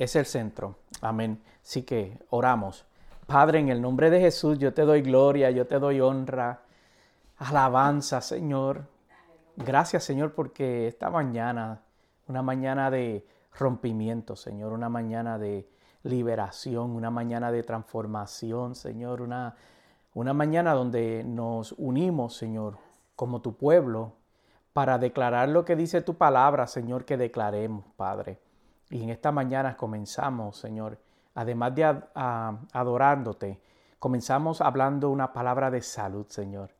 es el centro. Amén. Así que oramos. Padre, en el nombre de Jesús, yo te doy gloria, yo te doy honra, alabanza, Señor. Gracias, Señor, porque esta mañana, una mañana de rompimiento, Señor, una mañana de liberación, una mañana de transformación, Señor, una, una mañana donde nos unimos, Señor, como tu pueblo, para declarar lo que dice tu palabra, Señor, que declaremos, Padre. Y en esta mañana comenzamos, Señor, además de adorándote, comenzamos hablando una palabra de salud, Señor.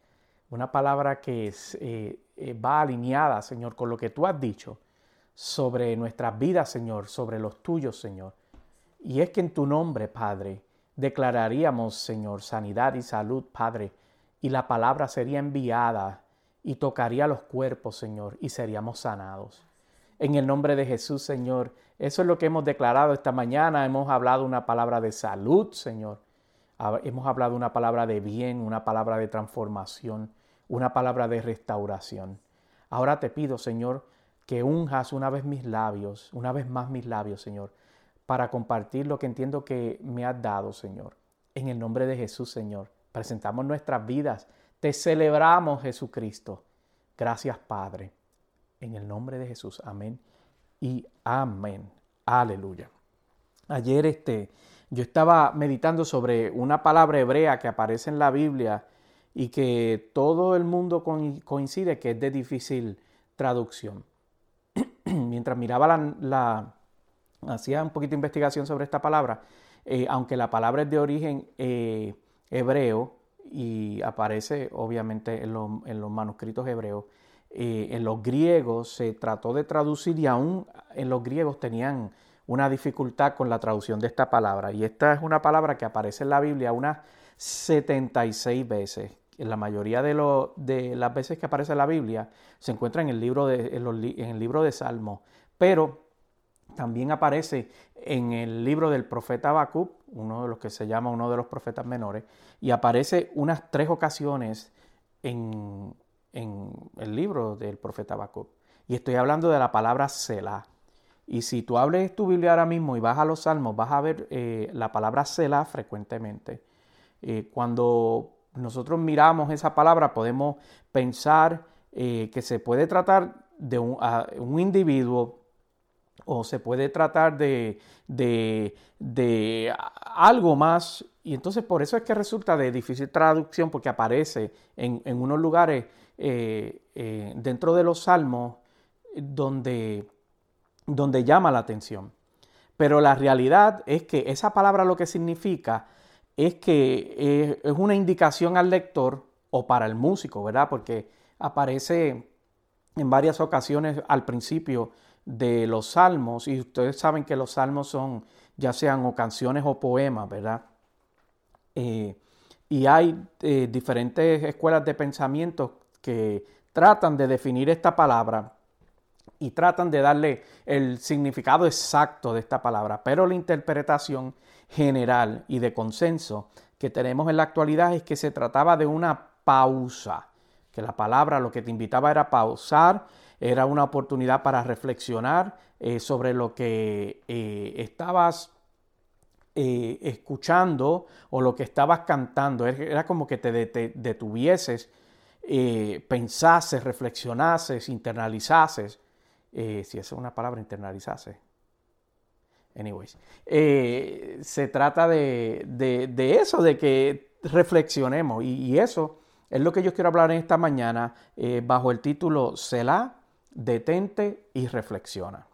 Una palabra que eh, eh, va alineada, Señor, con lo que tú has dicho sobre nuestras vidas, Señor, sobre los tuyos, Señor. Y es que en tu nombre, Padre, declararíamos, Señor, sanidad y salud, Padre, y la palabra sería enviada y tocaría los cuerpos, Señor, y seríamos sanados. En el nombre de Jesús, Señor, eso es lo que hemos declarado esta mañana. Hemos hablado una palabra de salud, Señor. Hemos hablado una palabra de bien, una palabra de transformación, una palabra de restauración. Ahora te pido, Señor, que unjas una vez mis labios, una vez más mis labios, Señor, para compartir lo que entiendo que me has dado, Señor. En el nombre de Jesús, Señor, presentamos nuestras vidas. Te celebramos, Jesucristo. Gracias, Padre. En el nombre de Jesús. Amén y amén. Aleluya. Ayer este, yo estaba meditando sobre una palabra hebrea que aparece en la Biblia y que todo el mundo coincide que es de difícil traducción. Mientras miraba la, hacía un poquito de investigación sobre esta palabra, eh, aunque la palabra es de origen eh, hebreo y aparece obviamente en los manuscritos hebreos, eh, en los griegos se trató de traducir y aún en los griegos tenían una dificultad con la traducción de esta palabra. Y esta es una palabra que aparece en la Biblia unas 76 veces. La mayoría de, de las veces que aparece en la Biblia se encuentra en el libro de, en, el libro de Salmos. Pero también aparece en el libro del profeta Habacuc, uno de los que se llama uno de los profetas menores, y aparece unas tres ocasiones en, en el libro del profeta Habacuc. Y estoy hablando de la palabra Selah. Y si tú hables tu Biblia ahora mismo y vas a los salmos, vas a ver eh, la palabra Selah frecuentemente. Eh, cuando nosotros miramos esa palabra, podemos pensar eh, que se puede tratar de un, un, individuo o se puede tratar de, de, de, algo más. Y entonces por eso es que resulta de difícil traducción porque aparece en, en unos lugares eh, eh, dentro de los salmos donde, donde llama la atención. Pero la realidad es que esa palabra lo que significa es que es una indicación al lector o para el músico, ¿verdad? Porque aparece en varias ocasiones al principio de los salmos y ustedes saben que los salmos son ya sean o canciones o poemas, ¿verdad? Eh, y hay diferentes escuelas de pensamiento que tratan de definir esta palabra y tratan de darle el significado exacto de esta palabra, pero la interpretación general y de consenso que tenemos en la actualidad es que se trataba de una pausa, que la palabra lo que te invitaba era pausar, era una oportunidad para reflexionar eh, sobre lo que eh, estabas eh, escuchando o lo que estabas cantando, era como que te detuvieses eh, pensases, reflexionases, internalizases, si esa es una palabra, internalizase. Anyways, se trata de, de, eso, de que reflexionemos. Y, eso es lo que yo quiero hablar en esta mañana bajo el título Selah, detente y reflexiona.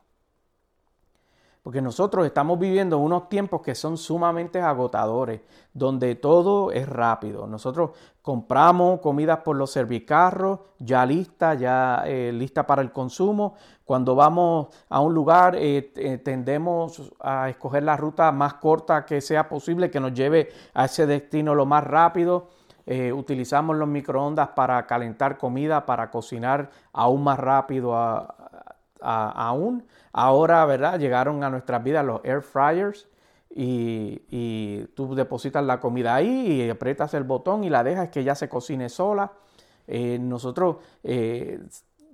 porque nosotros estamos viviendo unos tiempos que son sumamente agotadores, donde todo es rápido. Nosotros compramos comidas por los servicarros, ya lista, ya eh, lista para el consumo. Cuando vamos a un lugar, eh, eh, tendemos a escoger la ruta más corta que sea posible, que nos lleve a ese destino lo más rápido. Utilizamos los microondas para calentar comida, para cocinar aún más rápido aún. Ahora, ¿verdad? Llegaron a nuestras vidas los air fryers y, tú depositas la comida ahí y aprietas el botón y la dejas que ya se cocine sola. Eh, nosotros, eh,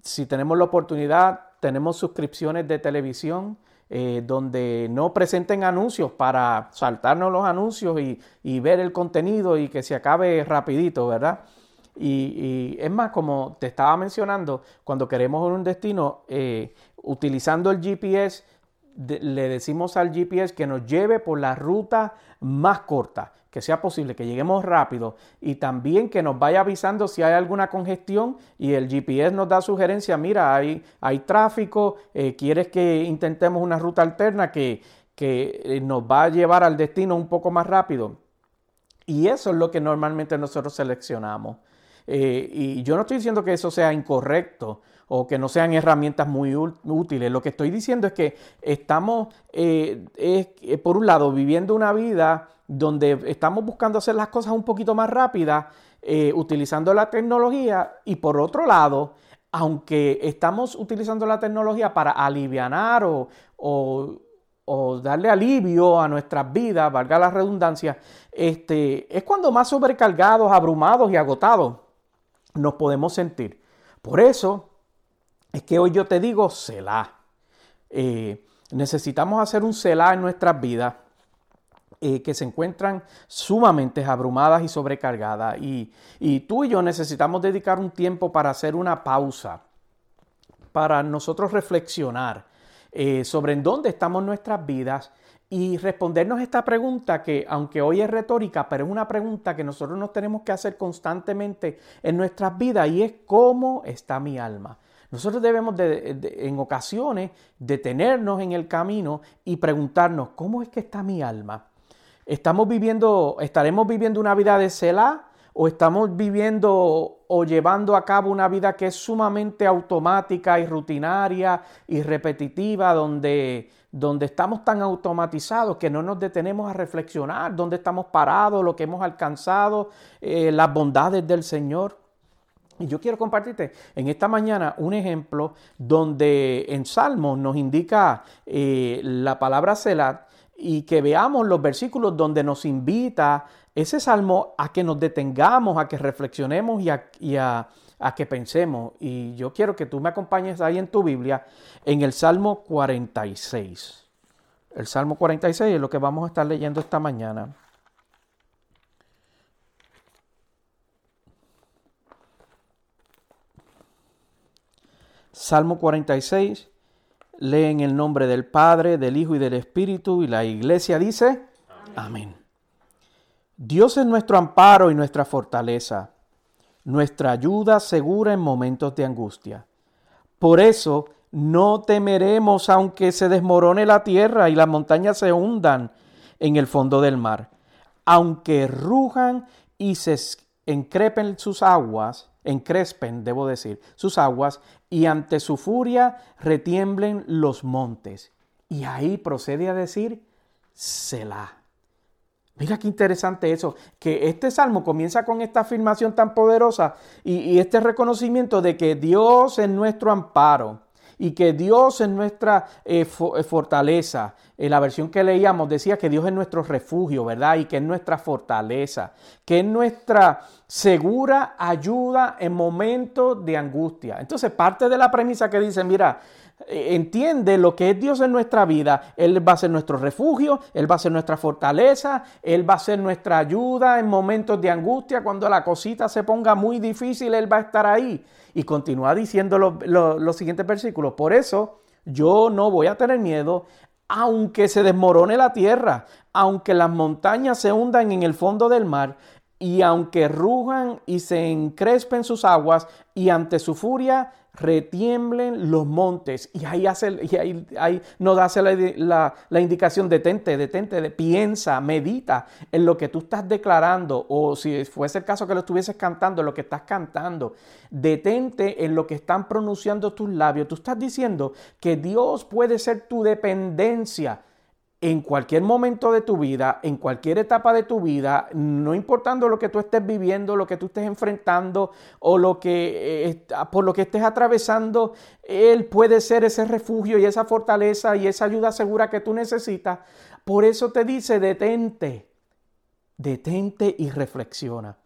si tenemos la oportunidad, tenemos suscripciones de televisión eh, donde no presenten anuncios para saltarnos los anuncios y, ver el contenido y que se acabe rapidito, ¿verdad? Y, es más, como te estaba mencionando, cuando queremos un destino, eh, utilizando el GPS, le decimos al GPS que nos lleve por la ruta más corta, que sea posible, que lleguemos rápido y también que nos vaya avisando si hay alguna congestión y el GPS nos da sugerencia, mira, hay, hay tráfico, eh, quieres que intentemos una ruta alterna que, que eh, nos va a llevar al destino un poco más rápido. Y eso es lo que normalmente nosotros seleccionamos. Eh, y yo no estoy diciendo que eso sea incorrecto o que no sean herramientas muy útiles. Lo que estoy diciendo es que estamos, eh, por un lado, viviendo una vida donde estamos buscando hacer las cosas un poquito más rápidas, utilizando la tecnología, y por otro lado, aunque estamos utilizando la tecnología para aliviar o, o, darle alivio a nuestras vidas, valga la redundancia, este, es cuando más sobrecargados, abrumados y agotados nos podemos sentir. Por eso es que hoy yo te digo Selah. Eh, necesitamos hacer un Selah en nuestras vidas eh, que se encuentran sumamente abrumadas y sobrecargadas. Y, y tú y yo necesitamos dedicar un tiempo para hacer una pausa, para nosotros reflexionar eh, sobre en dónde estamos nuestras vidas y respondernos esta pregunta que, aunque hoy es retórica, pero es una pregunta que nosotros nos tenemos que hacer constantemente en nuestras vidas y es cómo está mi alma. Nosotros debemos en ocasiones detenernos en el camino y preguntarnos, ¿cómo es que está mi alma? ¿Estamos viviendo, estaremos viviendo una vida de Selah o estamos viviendo o llevando a cabo una vida que es sumamente automática y rutinaria y repetitiva donde donde estamos tan automatizados que no nos detenemos a reflexionar dónde estamos parados, lo que hemos alcanzado, eh, las bondades del Señor. Y yo quiero compartirte en esta mañana un ejemplo donde en Salmos nos indica eh, la palabra Selah y que veamos los versículos donde nos invita ese salmo a que nos detengamos, a que reflexionemos y a que pensemos. Y yo quiero que tú me acompañes ahí en tu Biblia, en el Salmo 46. El Salmo 46 es lo que vamos a estar leyendo esta mañana. Salmo 46, lee en el nombre del Padre, del Hijo y del Espíritu, y la iglesia dice, Amén. Dios es nuestro amparo y nuestra fortaleza nuestra ayuda segura en momentos de angustia. Por eso no temeremos aunque se desmorone la tierra y las montañas se hundan en el fondo del mar, aunque rujan y se encrepen sus aguas, encrespen, debo decir, sus aguas, y ante su furia retiemblen los montes. Y ahí procede a decir, Selah. Mira qué interesante eso, que este salmo comienza con esta afirmación tan poderosa y, este reconocimiento de que Dios es nuestro amparo y que Dios es nuestra eh, eh, fortaleza. En la versión que leíamos decía que Dios es nuestro refugio, ¿verdad? Y que es nuestra fortaleza, que es nuestra segura ayuda en momentos de angustia. Entonces, parte de la premisa que dice, mira, eh, entiende lo que es Dios en nuestra vida, Él va a ser nuestro refugio, Él va a ser nuestra fortaleza, Él va a ser nuestra ayuda en momentos de angustia, cuando la cosita se ponga muy difícil, Él va a estar ahí. Y continúa diciendo los siguientes versículos, por eso yo no voy a tener miedo, aunque se desmorone la tierra, aunque las montañas se hundan en el fondo del mar, y aunque rujan y se encrespen sus aguas, y ante su furia retiemblen los montes. Y ahí, hace, y ahí, nos hace la, la, indicación, detente, detente, de, piensa, medita en lo que tú estás declarando o si fuese el caso que lo estuvieses cantando, lo que estás cantando. Detente en lo que están pronunciando tus labios. Tú estás diciendo que Dios puede ser tu dependencia en cualquier momento de tu vida, en cualquier etapa de tu vida, no importando lo que tú estés viviendo, lo que tú estés enfrentando o lo que eh, por lo que estés atravesando, él puede ser ese refugio y esa fortaleza y esa ayuda segura que tú necesitas. Por eso te dice, detente, detente y reflexiona.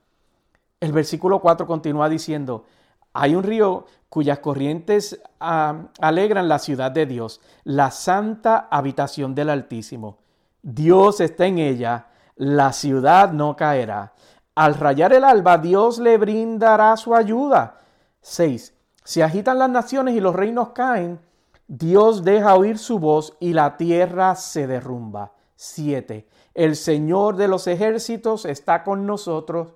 El versículo 4 continúa diciendo, hay un río cuyas corrientes ah, alegran la ciudad de Dios, la santa habitación del Altísimo. Dios está en ella, la ciudad no caerá. Al rayar el alba, Dios le brindará su ayuda. 6. Se agitan las naciones y los reinos caen. Dios deja oír su voz y la tierra se derrumba. 7. El Señor de los ejércitos está con nosotros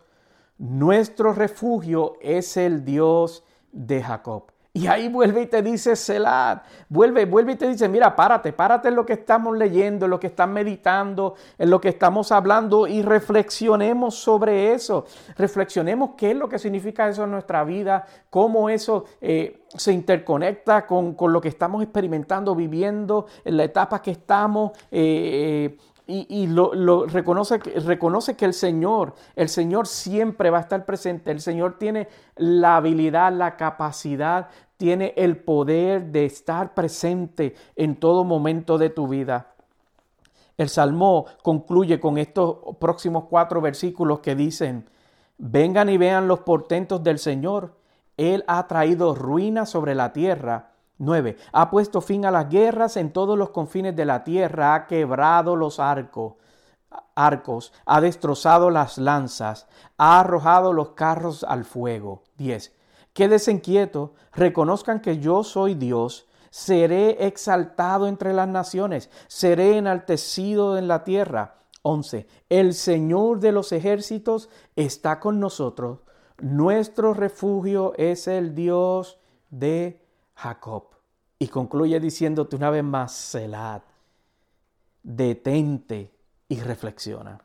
nuestro refugio es el Dios de Jacob. Y ahí vuelve y te dice Selah, vuelve, vuelve y te dice, mira, párate, párate en lo que estamos leyendo, en lo que están meditando, en lo que estamos hablando y reflexionemos sobre eso. Reflexionemos qué es lo que significa eso en nuestra vida, cómo eso eh, se interconecta con, lo que estamos experimentando, viviendo, en la etapa que estamos. Eh, eh, y, lo, reconoce, reconoce que el Señor, el Señor siempre va a estar presente. El Señor tiene la habilidad, la capacidad, tiene el poder de estar presente en todo momento de tu vida. El Salmo concluye con estos próximos cuatro versículos que dicen, vengan y vean los portentos del Señor. Él ha traído ruina sobre la tierra 9. Ha puesto fin a las guerras en todos los confines de la tierra, ha quebrado los arcos, arcos, ha destrozado las lanzas, ha arrojado los carros al fuego. 10. Quédese inquieto, reconozcan que yo soy Dios, seré exaltado entre las naciones, seré enaltecido en la tierra. 11. El Señor de los ejércitos está con nosotros. Nuestro refugio es el Dios de Jacob. Y concluye diciéndote una vez más, Selah, detente y reflexiona.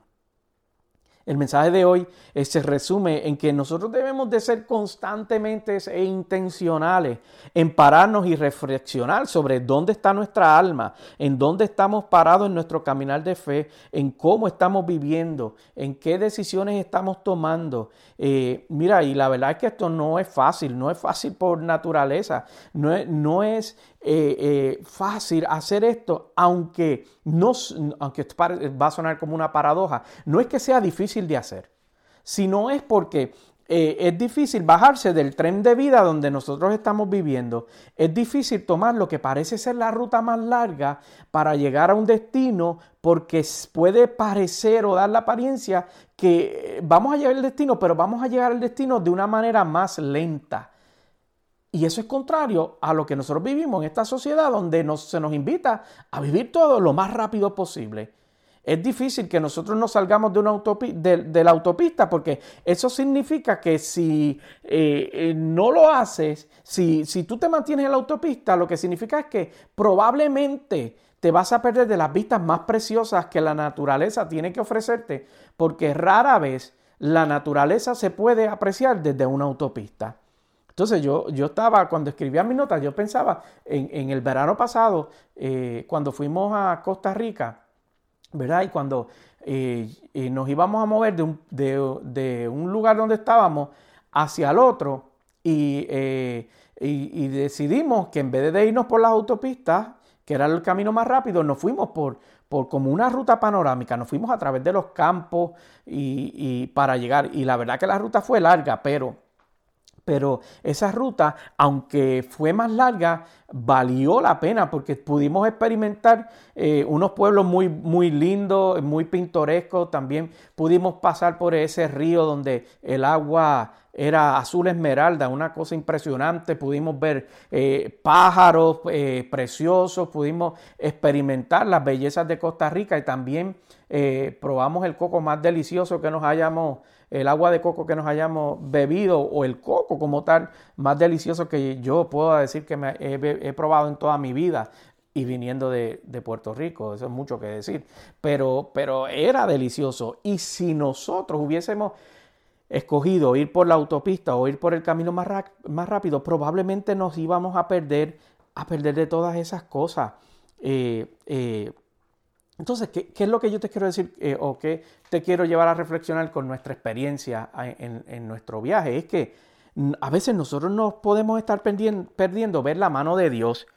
El mensaje de hoy eh, se resume en que nosotros debemos de ser constantemente e intencionales en pararnos y reflexionar sobre dónde está nuestra alma, en dónde estamos parados en nuestro caminar de fe, en cómo estamos viviendo, en qué decisiones estamos tomando. Eh, mira, y la verdad es que esto no es fácil, no es fácil por naturaleza, no es, no es eh, eh, fácil hacer esto, aunque, no, aunque va a sonar como una paradoja, no es que sea difícil de hacer, sino es porque eh, es difícil bajarse del tren de vida donde nosotros estamos viviendo. Es difícil tomar lo que parece ser la ruta más larga para llegar a un destino porque puede parecer o dar la apariencia que vamos a llegar al destino, pero vamos a llegar al destino de una manera más lenta. Y eso es contrario a lo que nosotros vivimos en esta sociedad donde se nos invita a vivir todo lo más rápido posible. Es difícil que nosotros nos salgamos de, una de, la autopista porque eso significa que si eh, eh, no lo haces, si, si tú te mantienes en la autopista, lo que significa es que probablemente te vas a perder de las vistas más preciosas que la naturaleza tiene que ofrecerte porque rara vez la naturaleza se puede apreciar desde una autopista. Entonces yo, yo estaba, cuando escribía mis notas, yo pensaba en, el verano pasado, eh, cuando fuimos a Costa Rica, ¿verdad? Y cuando eh, nos íbamos a mover de un, de, un, lugar donde estábamos hacia el otro eh, y, y, decidimos que en vez de irnos por las autopistas, que era el camino más rápido, nos fuimos por, por como una ruta panorámica, nos fuimos a través de los campos y, y para llegar. Y la verdad que la ruta fue larga, pero pero esa ruta, aunque fue más larga, valió la pena porque pudimos experimentar eh, unos pueblos muy, muy lindos, muy pintorescos. También pudimos pasar por ese río donde el agua era azul esmeralda, una cosa impresionante. Pudimos ver eh, pájaros eh, preciosos, pudimos experimentar las bellezas de Costa Rica y también probamos el coco más delicioso que nos hayamos el agua de coco que nos hayamos bebido o el coco como tal más delicioso que yo puedo decir que me he, probado en toda mi vida y viniendo de, Puerto Rico, eso es mucho que decir, pero, pero era delicioso. Y si nosotros hubiésemos escogido ir por la autopista o ir por el camino más, más rápido, probablemente nos íbamos a perder, a perder de todas esas cosas. Eh, eh, entonces, ¿qué, es lo que yo te quiero decir eh, o qué te quiero llevar a reflexionar con nuestra experiencia en, nuestro viaje? Es que a veces nosotros nos podemos estar perdiendo, ver la mano de Dios,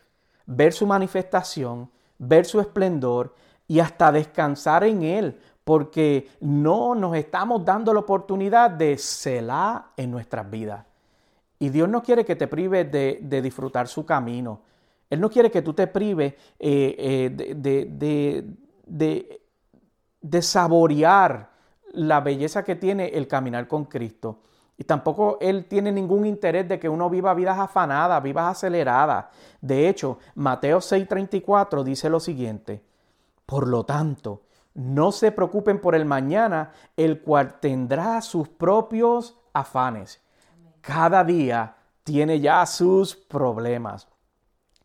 ver su manifestación, ver su esplendor y hasta descansar en Él, porque no nos estamos dando la oportunidad de celar en nuestras vidas. Y Dios no quiere que te prives de, disfrutar su camino. Él no quiere que tú te prives eh, eh, de de, de saborear la belleza que tiene el caminar con Cristo. Y tampoco Él tiene ningún interés de que uno viva vidas afanadas, vivas aceleradas. De hecho, Mateo 6:34 dice lo siguiente, por lo tanto, no se preocupen por el mañana, el cual tendrá sus propios afanes. Cada día tiene ya sus problemas.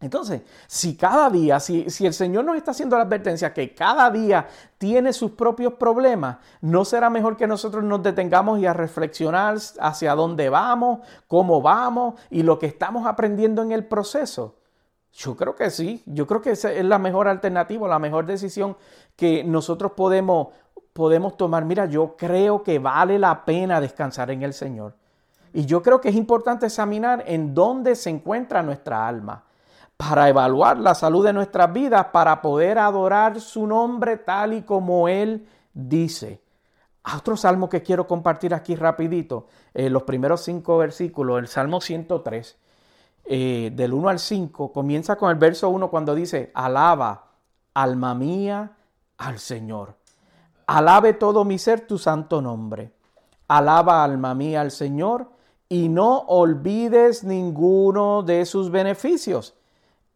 Entonces, si cada día, si, si, el Señor nos está haciendo la advertencia que cada día tiene sus propios problemas, ¿no será mejor que nosotros nos detengamos y a reflexionar hacia dónde vamos, cómo vamos y lo que estamos aprendiendo en el proceso? Yo creo que sí, yo creo que esa es la mejor alternativa, la mejor decisión que nosotros podemos, podemos tomar. Mira, yo creo que vale la pena descansar en el Señor. Y yo creo que es importante examinar en dónde se encuentra nuestra alma para evaluar la salud de nuestras vidas, para poder adorar su nombre tal y como Él dice. Otro salmo que quiero compartir aquí rapidito, eh, los primeros cinco versículos, el Salmo 103, eh, del 1 al 5, comienza con el verso 1 cuando dice, alaba, alma mía, al Señor. Alabe todo mi ser tu santo nombre. Alaba, alma mía, al Señor, y no olvides ninguno de sus beneficios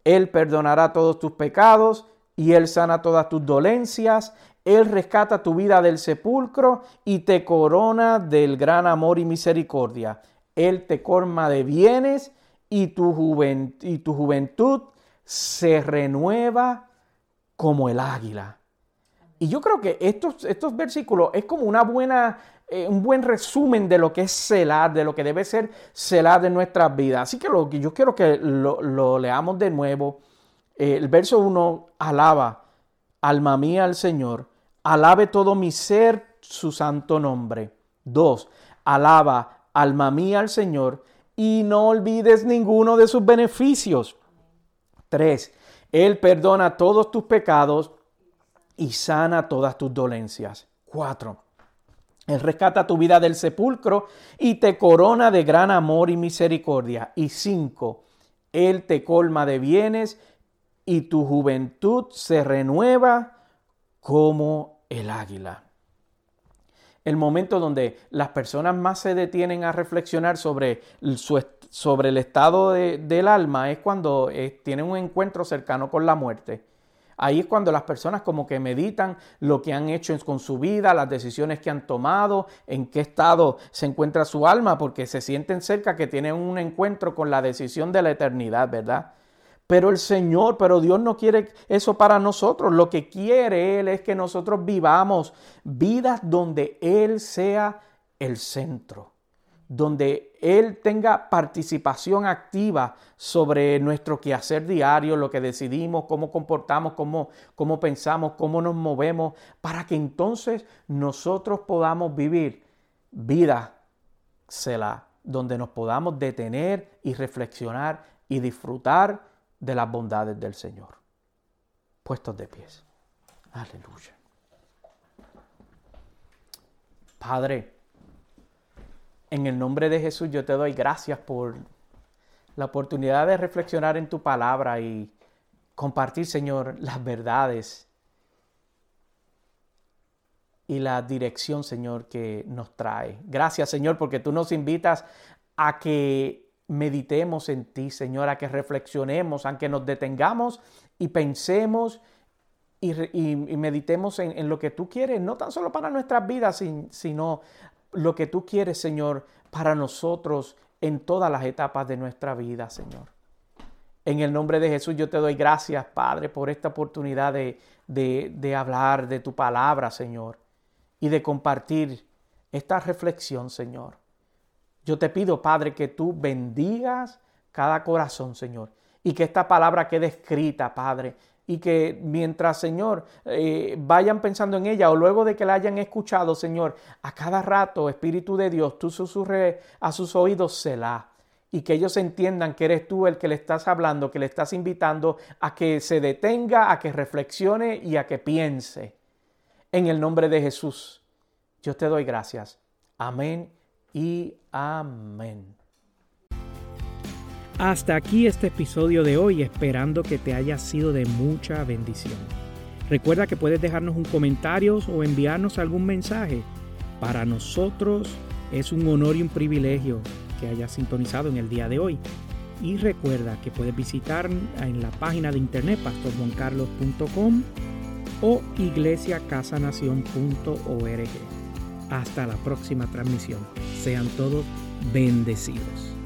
él perdonará todos tus pecados y Él sana todas tus dolencias. Él rescata tu vida del sepulcro y te corona del gran amor y misericordia. Él te corma de bienes y tu, y tu juventud se renueva como el águila. Y yo creo que estos, estos versículos es como una buena eh, un buen resumen de lo que es celar, de lo que debe ser celar de nuestras vidas. Así que lo yo quiero que lo, leamos de nuevo. Eh, el verso 1, alaba, alma mía al Señor, alabe todo mi ser su santo nombre. 2, alaba, alma mía al Señor, y no olvides ninguno de sus beneficios. 3, Él perdona todos tus pecados y sana todas tus dolencias. 4. Él rescata tu vida del sepulcro y te corona de gran amor y misericordia. Y cinco, Él te colma de bienes y tu juventud se renueva como el águila. El momento donde las personas más se detienen a reflexionar sobre, sobre el estado del alma es cuando eh, tienen un encuentro cercano con la muerte Ahí es cuando las personas como que meditan lo que han hecho con su vida, las decisiones que han tomado, en qué estado se encuentra su alma, porque se sienten cerca que tienen un encuentro con la decisión de la eternidad, ¿verdad? Pero el Señor, pero Dios no quiere eso para nosotros. Lo que quiere Él es que nosotros vivamos vidas donde Él sea el centro donde Él tenga participación activa sobre nuestro quehacer diario, lo que decidimos, cómo comportamos, cómo, cómo pensamos, cómo nos movemos, para que entonces nosotros podamos vivir vida Selah, donde nos podamos detener y reflexionar y disfrutar de las bondades del Señor. Puestos de pies. Aleluya. Padre, en el nombre de Jesús yo te doy gracias por la oportunidad de reflexionar en tu palabra y compartir, Señor, las verdades y la dirección, Señor, que nos trae. Gracias, Señor, porque tú nos invitas a que meditemos en ti, Señor, a que reflexionemos, a que nos detengamos y pensemos y, meditemos en, lo que tú quieres, no tan solo para nuestras vidas, sino lo que tú quieres, Señor, para nosotros en todas las etapas de nuestra vida, Señor. En el nombre de Jesús yo te doy gracias, Padre, por esta oportunidad de, de, de hablar de tu palabra, Señor, y de compartir esta reflexión, Señor. Yo te pido, Padre, que tú bendigas cada corazón, Señor, y que esta palabra quede escrita, Padre, y que mientras, Señor, eh, vayan pensando en ella o luego de que la hayan escuchado, Señor, a cada rato, Espíritu de Dios, tú susurres a sus oídos, Selah. Y que ellos entiendan que eres tú el que le estás hablando, que le estás invitando a que se detenga, a que reflexione y a que piense. En el nombre de Jesús, yo te doy gracias. Amén y amén. Hasta aquí este episodio de hoy, esperando que te haya sido de mucha bendición. Recuerda que puedes dejarnos un comentario o enviarnos algún mensaje. Para nosotros es un honor y un privilegio que hayas sintonizado en el día de hoy. Y recuerda que puedes visitar en la página de internet pastorjuancarlos.com o iglesiacasanación.org. Hasta la próxima transmisión. Sean todos bendecidos.